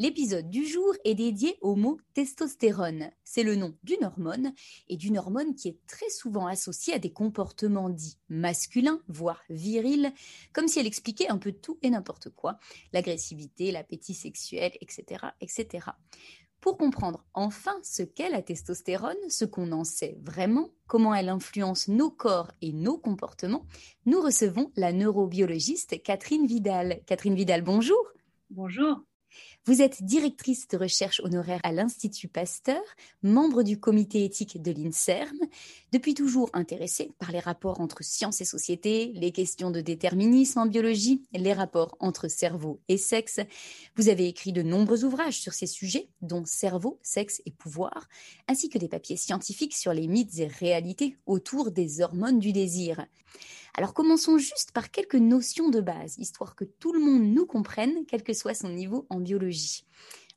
L'épisode du jour est dédié au mot testostérone. C'est le nom d'une hormone et d'une hormone qui est très souvent associée à des comportements dits masculins, voire virils, comme si elle expliquait un peu tout et n'importe quoi, l'agressivité, l'appétit sexuel, etc., etc. Pour comprendre enfin ce qu'est la testostérone, ce qu'on en sait vraiment, comment elle influence nos corps et nos comportements, nous recevons la neurobiologiste Catherine Vidal. Catherine Vidal, bonjour. Bonjour. Vous êtes directrice de recherche honoraire à l'Institut Pasteur, membre du comité éthique de l'INSERM, depuis toujours intéressée par les rapports entre science et société, les questions de déterminisme en biologie, les rapports entre cerveau et sexe. Vous avez écrit de nombreux ouvrages sur ces sujets, dont Cerveau, sexe et pouvoir, ainsi que des papiers scientifiques sur les mythes et réalités autour des hormones du désir. Alors commençons juste par quelques notions de base, histoire que tout le monde nous comprenne, quel que soit son niveau en biologie.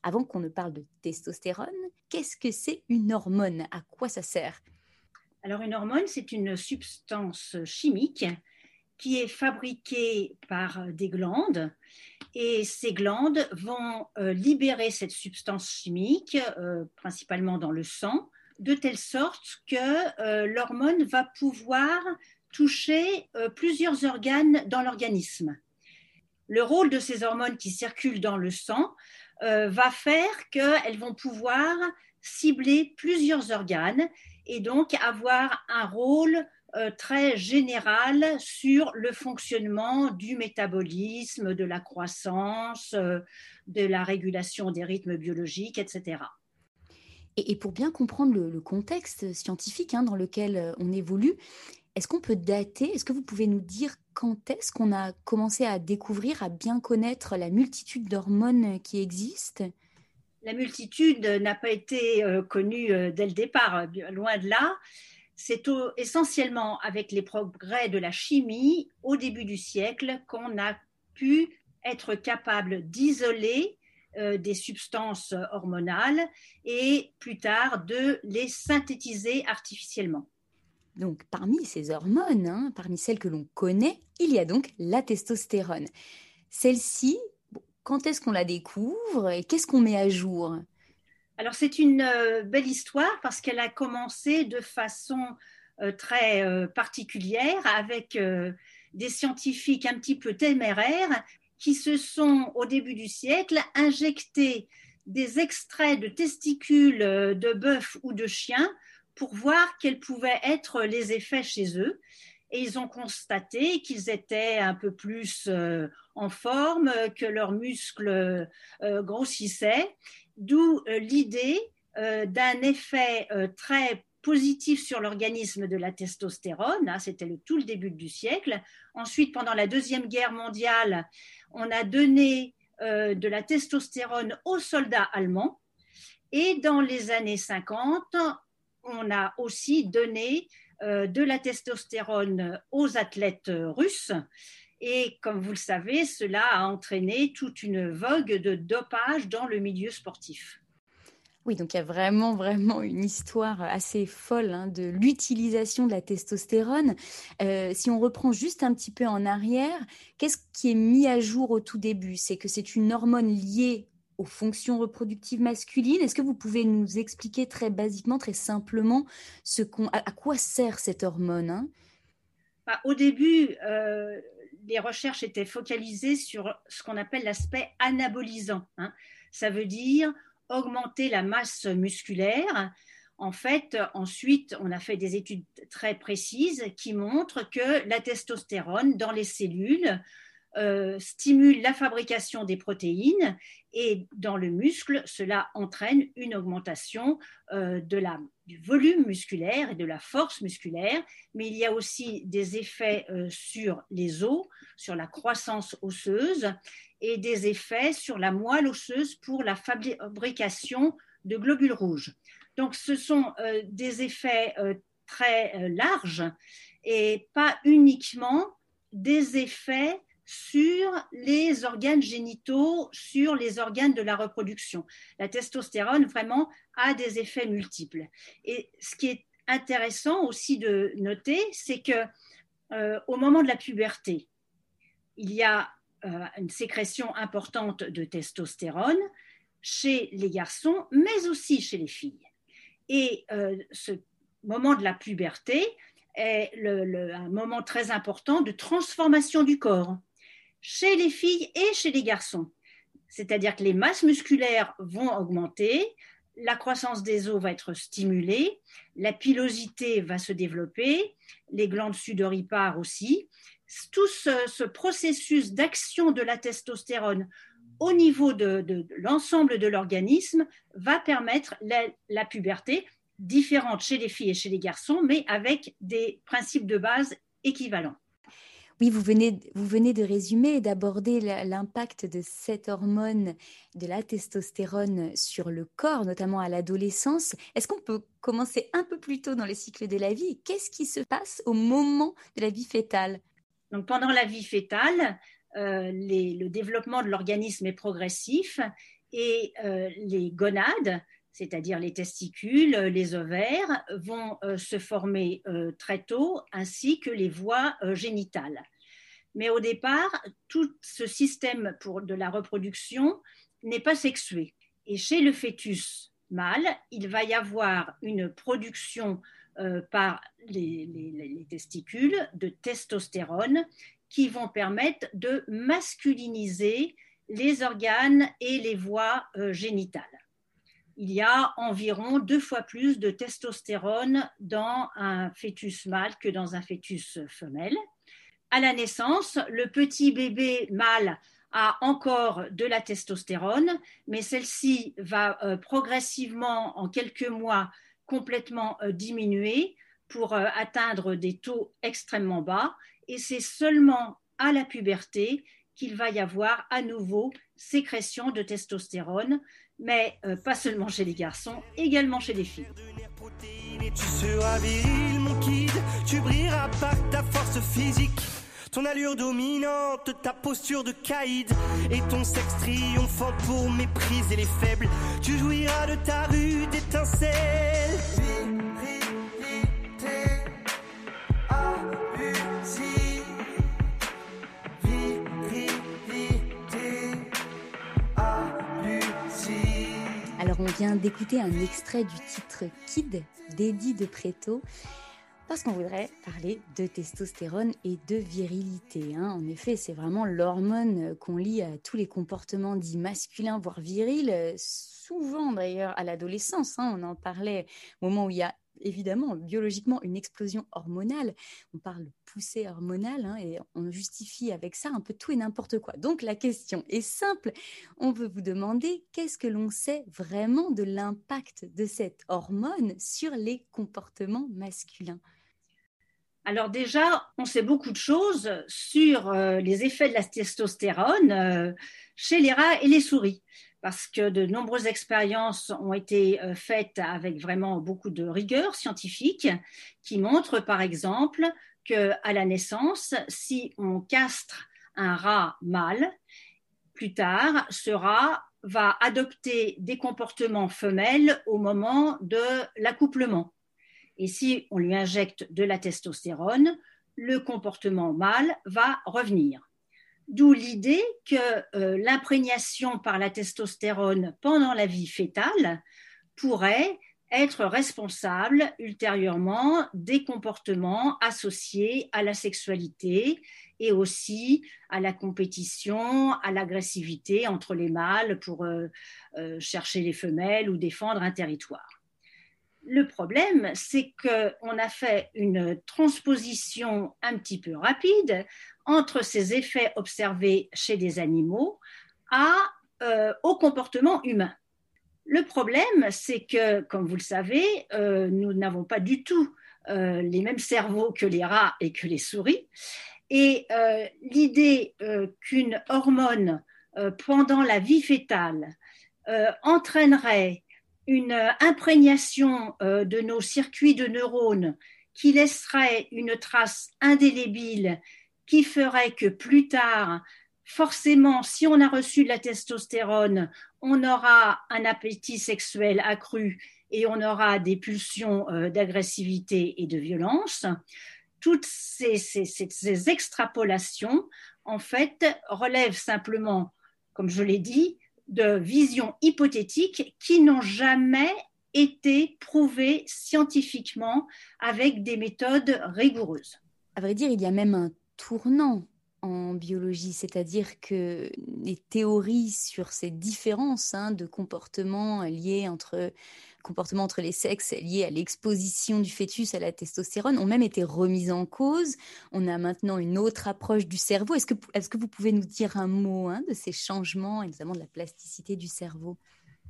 Avant qu'on ne parle de testostérone, qu'est-ce que c'est une hormone? À quoi ça sert? Alors une hormone, c'est une substance chimique qui est fabriquée par des glandes et ces glandes vont euh, libérer cette substance chimique, euh, principalement dans le sang, de telle sorte que euh, l'hormone va pouvoir toucher plusieurs organes dans l'organisme. Le rôle de ces hormones qui circulent dans le sang euh, va faire qu'elles vont pouvoir cibler plusieurs organes et donc avoir un rôle euh, très général sur le fonctionnement du métabolisme, de la croissance, de la régulation des rythmes biologiques, etc. Et, pour bien comprendre le, contexte scientifique hein, dans lequel on évolue, est-ce qu'on peut dater? Est-ce que vous pouvez nous dire quand est-ce qu'on a commencé à découvrir, à bien connaître la multitude d'hormones qui existent? La multitude n'a pas été euh, connue euh, dès le départ, loin de là. C'est essentiellement avec les progrès de la chimie au début du siècle qu'on a pu être capable d'isoler euh, des substances hormonales et plus tard de les synthétiser artificiellement. Donc, parmi ces hormones, hein, parmi celles que l'on connaît, il y a donc la testostérone. Celle-ci, quand est-ce qu'on la découvre et qu'est-ce qu'on met à jour? Alors, c'est une euh, belle histoire parce qu'elle a commencé de façon euh, très euh, particulière avec des scientifiques un petit peu téméraires qui se sont, au début du siècle, injectés des extraits de testicules de bœuf ou de chien pour voir quels pouvaient être les effets chez eux. Et ils ont constaté qu'ils étaient un peu plus euh, en forme, que leurs muscles euh, grossissaient, d'où euh, l'idée d'un effet très positif sur l'organisme de la testostérone. Hein, c'était le, tout le début du siècle. Ensuite, pendant la Deuxième Guerre mondiale, on a donné de la testostérone aux soldats allemands. Et dans les années 50, on a aussi donné euh, de la testostérone aux athlètes russes. Et comme vous le savez, cela a entraîné toute une vogue de dopage dans le milieu sportif. Oui, donc il y a vraiment, vraiment une histoire assez folle hein, de l'utilisation de la testostérone. Euh, si on reprend juste un petit peu en arrière, qu'est-ce qui est mis à jour au tout début? C'est que c'est une hormone liée aux fonctions reproductives masculines. Est-ce que vous pouvez nous expliquer très basiquement, très simplement, ce à, quoi sert cette hormone hein? Bah, Au début, euh, les recherches étaient focalisées sur ce qu'on appelle l'aspect anabolisant. Hein. Ça veut dire augmenter la masse musculaire. En fait, ensuite, on a fait des études très précises qui montrent que la testostérone dans les cellules euh, stimule la fabrication des protéines et dans le muscle, cela entraîne une augmentation euh, de la, du volume musculaire et de la force musculaire, mais il y a aussi des effets euh, sur les os, sur la croissance osseuse et des effets sur la moelle osseuse pour la fabrication de globules rouges. Donc ce sont des effets très larges et pas uniquement des effets sur les organes génitaux, sur les organes de la reproduction. La testostérone, vraiment, a des effets multiples. Et ce qui est intéressant aussi de noter, c'est que euh, au moment de la puberté, il y a euh, une sécrétion importante de testostérone chez les garçons, mais aussi chez les filles. Et euh, ce moment de la puberté est un moment très important de transformation du corps chez les filles et chez les garçons. C'est-à-dire que les masses musculaires vont augmenter, la croissance des os va être stimulée, la pilosité va se développer, les glandes sudoripares aussi. Tout ce, processus d'action de la testostérone au niveau de, l'ensemble de l'organisme va permettre la puberté différente chez les filles et chez les garçons, mais avec des principes de base équivalents. Oui, vous venez, vous venez de résumer et d'aborder l'impact de cette hormone, de la testostérone, sur le corps, notamment à l'adolescence. Est-ce qu'on peut commencer un peu plus tôt dans le cycle de la vie? Qu'est-ce qui se passe au moment de la vie fétale? Donc, pendant la vie fétale, euh, le développement de l'organisme est progressif et euh, les gonades, c'est-à-dire les testicules, les ovaires, vont euh, se former euh, très tôt, ainsi que les voies euh, génitales. Mais au départ, tout ce système de la reproduction n'est pas sexué. Et chez le fœtus mâle, il va y avoir une production par les, testicules de testostérone qui vont permettre de masculiniser les organes et les voies génitales il y a environ deux fois plus de testostérone dans un fœtus mâle que dans un fœtus femelle. À la naissance, le petit bébé mâle a encore de la testostérone, mais celle-ci va euh, progressivement, en quelques mois, complètement euh, diminuer pour euh, atteindre des taux extrêmement bas. Et c'est seulement à la puberté qu'il va y avoir à nouveau sécrétion de testostérone, mais euh, pas seulement chez les garçons, également chez les filles. Tu seras viril, mon kid, tu brilleras par ta force physique. Ton allure dominante, ta posture de caïd et ton sexe triomphant pour mépriser les faibles. Tu jouiras de ta rue d'étincelles. D'écouter un extrait du titre Kid d'Eddie de Preto parce qu'on voudrait parler de testostérone et de virilité. Hein. En effet, c'est vraiment l'hormone qu'on lie à tous les comportements dits masculins, voire virils, souvent d'ailleurs à l'adolescence. Hein. On en parlait au moment où il y a évidemment biologiquement une explosion hormonale. On parle de poussée hormonale hein, et on justifie avec ça un peu tout et n'importe quoi. Donc la question est simple. On veut vous demander qu'est-ce que l'on sait vraiment de l'impact de cette hormone sur les comportements masculins? Alors déjà, on sait beaucoup de choses sur euh, les effets de la testostérone euh, chez les rats et les souris parce que de nombreuses expériences ont été euh, faites avec vraiment beaucoup de rigueur scientifique, qui montrent par exemple qu'à la naissance, si on castre un rat mâle, plus tard, ce rat va adopter des comportements femelles au moment de l'accouplement. Et si on lui injecte de la testostérone, le comportement mâle va revenir. D'où l'idée que euh, l'imprégnation par la testostérone pendant la vie fétale pourrait être responsable ultérieurement des comportements associés à la sexualité et aussi à la compétition, à l'agressivité entre les mâles pour euh, euh, chercher les femelles ou défendre un territoire. Le problème, c'est qu'on a fait une transposition un petit peu rapide entre ces effets observés chez des animaux à, euh, au comportement humain. Le problème, c'est que, comme vous le savez, euh, nous n'avons pas du tout euh, les mêmes cerveaux que les rats et que les souris. Et l'idée qu'une hormone pendant la vie fétale entraînerait une imprégnation de nos circuits de neurones qui laisserait une trace indélébile qui ferait que plus tard, forcément, si on a reçu de la testostérone, on aura un appétit sexuel accru et on aura des pulsions euh, d'agressivité et de violence. Toutes ces, ces, extrapolations, en fait, relèvent simplement, comme je l'ai dit, de visions hypothétiques qui n'ont jamais été prouvées scientifiquement avec des méthodes rigoureuses. À vrai dire, il y a même un tournant en biologie, c'est-à-dire que les théories sur ces différences hein, de comportement liés entre comportement entre les sexes liés à l'exposition du fœtus à la testostérone ont même été remises en cause. On a maintenant une autre approche du cerveau. Est-ce que, est que vous pouvez nous dire un mot hein, de ces changements et notamment de la plasticité du cerveau?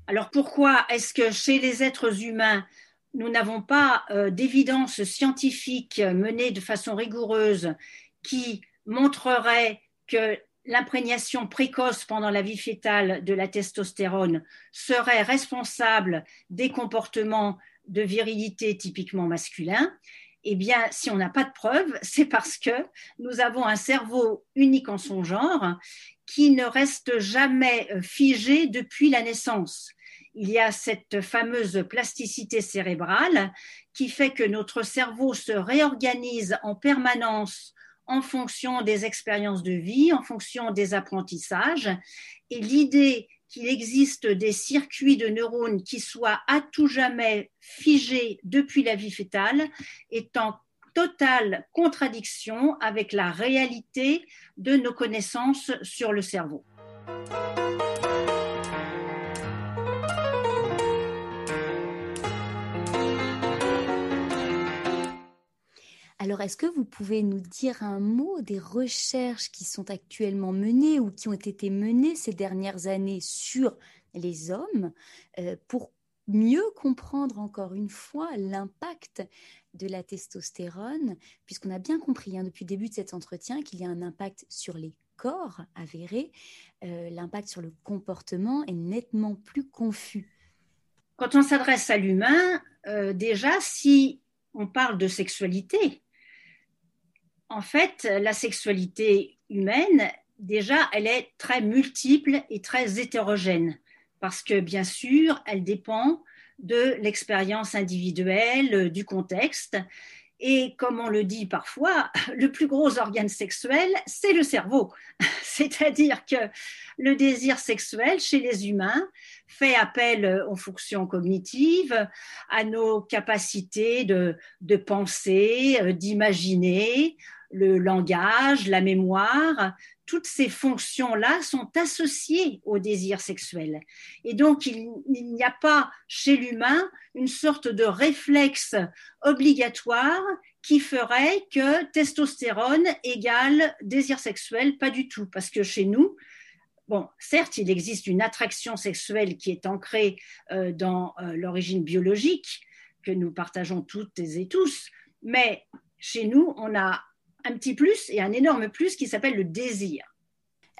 Alors pourquoi est-ce que chez les êtres humains, nous n'avons pas euh, d'évidence scientifique menée de façon rigoureuse qui montrerait que l'imprégnation précoce pendant la vie fétale de la testostérone serait responsable des comportements de virilité typiquement masculins, eh bien, si on n'a pas de preuves, c'est parce que nous avons un cerveau unique en son genre qui ne reste jamais figé depuis la naissance. Il y a cette fameuse plasticité cérébrale qui fait que notre cerveau se réorganise en permanence en fonction des expériences de vie, en fonction des apprentissages. Et l'idée qu'il existe des circuits de neurones qui soient à tout jamais figés depuis la vie fétale est en totale contradiction avec la réalité de nos connaissances sur le cerveau. Alors, est-ce que vous pouvez nous dire un mot des recherches qui sont actuellement menées ou qui ont été menées ces dernières années sur les hommes euh, pour mieux comprendre encore une fois l'impact de la testostérone, puisqu'on a bien compris hein, depuis le début de cet entretien qu'il y a un impact sur les corps avérés, euh, l'impact sur le comportement est nettement plus confus. Quand on s'adresse à l'humain, euh, déjà, si on parle de sexualité, en fait, la sexualité humaine, déjà, elle est très multiple et très hétérogène, parce que bien sûr, elle dépend de l'expérience individuelle, du contexte. Et comme on le dit parfois, le plus gros organe sexuel, c'est le cerveau. C'est-à-dire que le désir sexuel chez les humains fait appel aux fonctions cognitives, à nos capacités de, de penser, d'imaginer, le langage, la mémoire, toutes ces fonctions-là sont associées au désir sexuel. Et donc, il, n'y a pas chez l'humain une sorte de réflexe obligatoire qui ferait que testostérone égale désir sexuel, pas du tout, parce que chez nous, bon, certes, il existe une attraction sexuelle qui est ancrée euh, dans euh, l'origine biologique que nous partageons toutes et tous, mais chez nous, on a un petit plus et un énorme plus qui s'appelle le désir.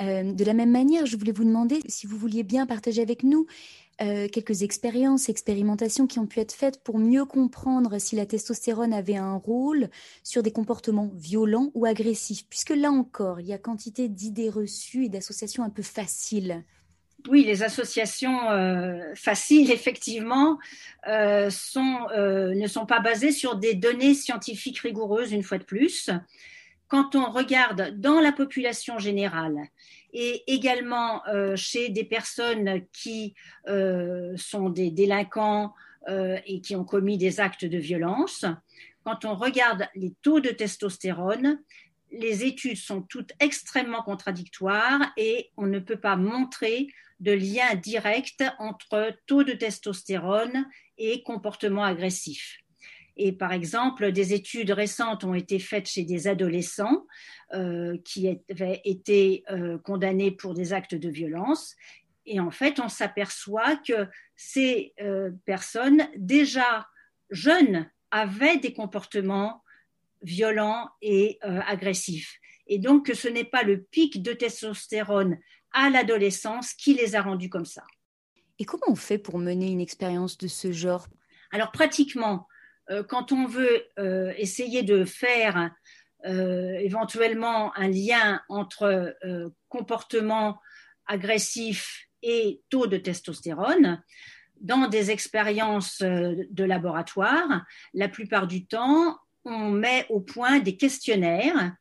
Euh, de la même manière, je voulais vous demander si vous vouliez bien partager avec nous euh, quelques expériences, expérimentations qui ont pu être faites pour mieux comprendre si la testostérone avait un rôle sur des comportements violents ou agressifs, puisque là encore, il y a quantité d'idées reçues et d'associations un peu faciles. Oui, les associations euh, faciles, effectivement, sont, ne sont pas basées sur des données scientifiques rigoureuses, une fois de plus. Quand on regarde dans la population générale et également euh, chez des personnes qui euh, sont des délinquants euh, et qui ont commis des actes de violence, quand on regarde les taux de testostérone, les études sont toutes extrêmement contradictoires et on ne peut pas montrer de lien direct entre taux de testostérone et comportement agressif. Et par exemple, des études récentes ont été faites chez des adolescents euh, qui avaient été euh, condamnés pour des actes de violence. Et en fait, on s'aperçoit que ces euh, personnes, déjà jeunes, avaient des comportements violents et agressifs. Et donc, ce n'est pas le pic de testostérone à l'adolescence qui les a rendus comme ça. Et comment on fait pour mener une expérience de ce genre? Alors, pratiquement, euh, quand on veut euh, essayer de faire éventuellement un lien entre comportement agressif et taux de testostérone. Dans des expériences de laboratoire, la plupart du temps, on met au point des questionnaires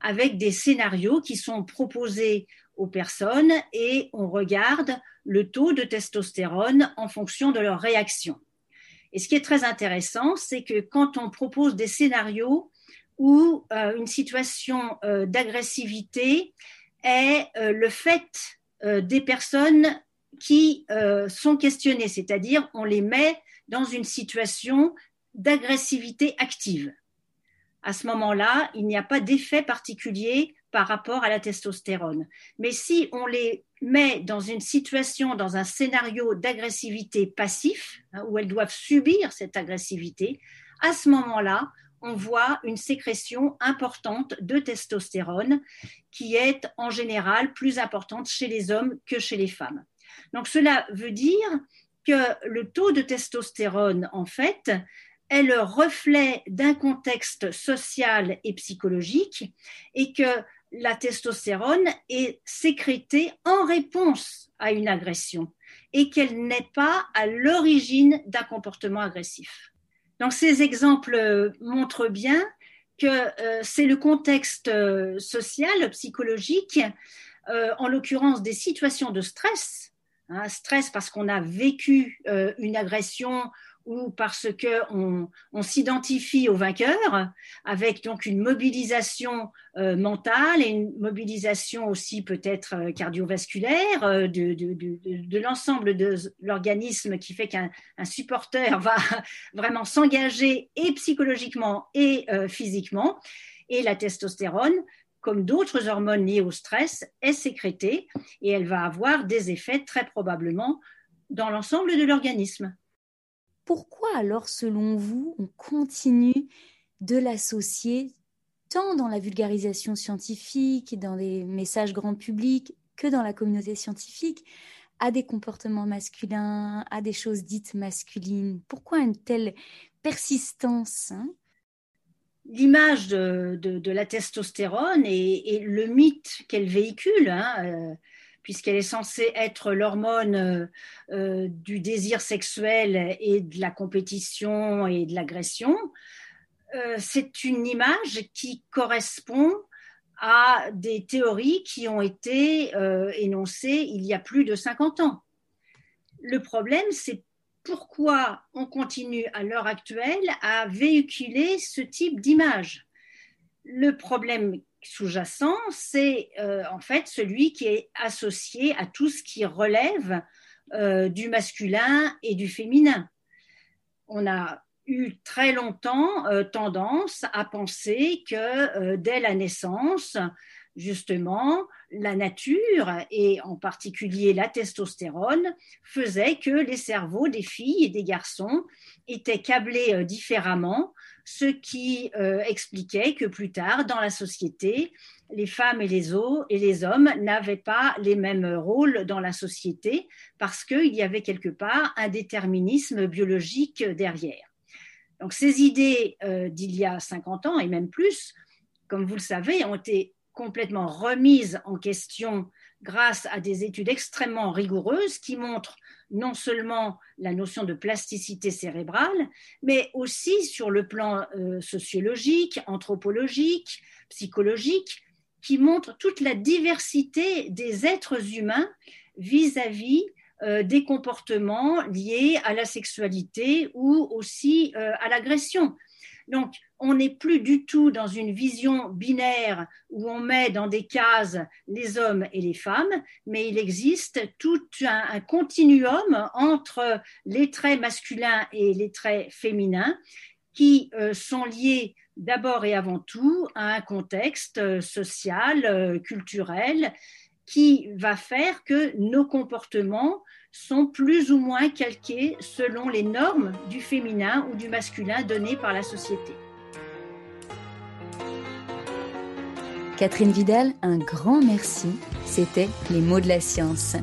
avec des scénarios qui sont proposés aux personnes et on regarde le taux de testostérone en fonction de leur réaction. Et ce qui est très intéressant, c'est que quand on propose des scénarios où euh, une situation euh, d'agressivité est euh, le fait des personnes qui sont questionnées, c'est-à-dire on les met dans une situation d'agressivité active à ce moment-là, il n'y a pas d'effet particulier par rapport à la testostérone. Mais si on les met dans une situation, dans un scénario d'agressivité passif, hein, où elles doivent subir cette agressivité, à ce moment-là, on voit une sécrétion importante de testostérone qui est en général plus importante chez les hommes que chez les femmes. Donc cela veut dire que le taux de testostérone, en fait, est le reflet d'un contexte social et psychologique et que la testostérone est sécrétée en réponse à une agression et qu'elle n'est pas à l'origine d'un comportement agressif. Donc ces exemples montrent bien que euh, c'est le contexte euh, social, psychologique, euh, en l'occurrence des situations de stress, hein, stress parce qu'on a vécu une agression ou parce qu'on on, s'identifie au vainqueur, avec donc une mobilisation euh, mentale et une mobilisation aussi peut-être euh, cardiovasculaire euh, de, l'ensemble de l'organisme qui fait qu'un supporter va vraiment s'engager et psychologiquement et physiquement. Et la testostérone, comme d'autres hormones liées au stress, est sécrétée et elle va avoir des effets très probablement dans l'ensemble de l'organisme pourquoi alors, selon vous, on continue de l'associer tant dans la vulgarisation scientifique, dans les messages grand public, que dans la communauté scientifique, à des comportements masculins, à des choses dites masculines? Pourquoi une telle persistance hein? L'image de, la testostérone et, le mythe qu'elle véhicule, hein, euh, puisqu'elle est censée être l'hormone euh, euh, du désir sexuel et de la compétition et de l'agression, euh, c'est une image qui correspond à des théories qui ont été énoncées il y a plus de 50 ans. Le problème, c'est pourquoi on continue à l'heure actuelle à véhiculer ce type d'image. Le problème sous-jacent, c'est euh, en fait celui qui est associé à tout ce qui relève euh, du masculin et du féminin. On a eu très longtemps euh, tendance à penser que dès la naissance, justement, la nature, et en particulier la testostérone, faisait que les cerveaux des filles et des garçons étaient câblés différemment ce qui euh, expliquait que plus tard, dans la société, les femmes et les, et les hommes n'avaient pas les mêmes rôles dans la société parce qu'il y avait quelque part un déterminisme biologique derrière. Donc ces idées euh, d'il y a 50 ans et même plus, comme vous le savez, ont été complètement remises en question grâce à des études extrêmement rigoureuses qui montrent non seulement la notion de plasticité cérébrale, mais aussi sur le plan euh, sociologique, anthropologique, psychologique, qui montrent toute la diversité des êtres humains vis-à-vis euh, des comportements liés à la sexualité ou aussi euh, à l'agression. Donc, on n'est plus du tout dans une vision binaire où on met dans des cases les hommes et les femmes, mais il existe tout un, continuum entre les traits masculins et les traits féminins qui euh, sont liés d'abord et avant tout à un contexte euh, social, euh, culturel, qui va faire que nos comportements sont plus ou moins calqués selon les normes du féminin ou du masculin données par la société. Catherine Vidal, un grand merci. C'était Les mots de la science.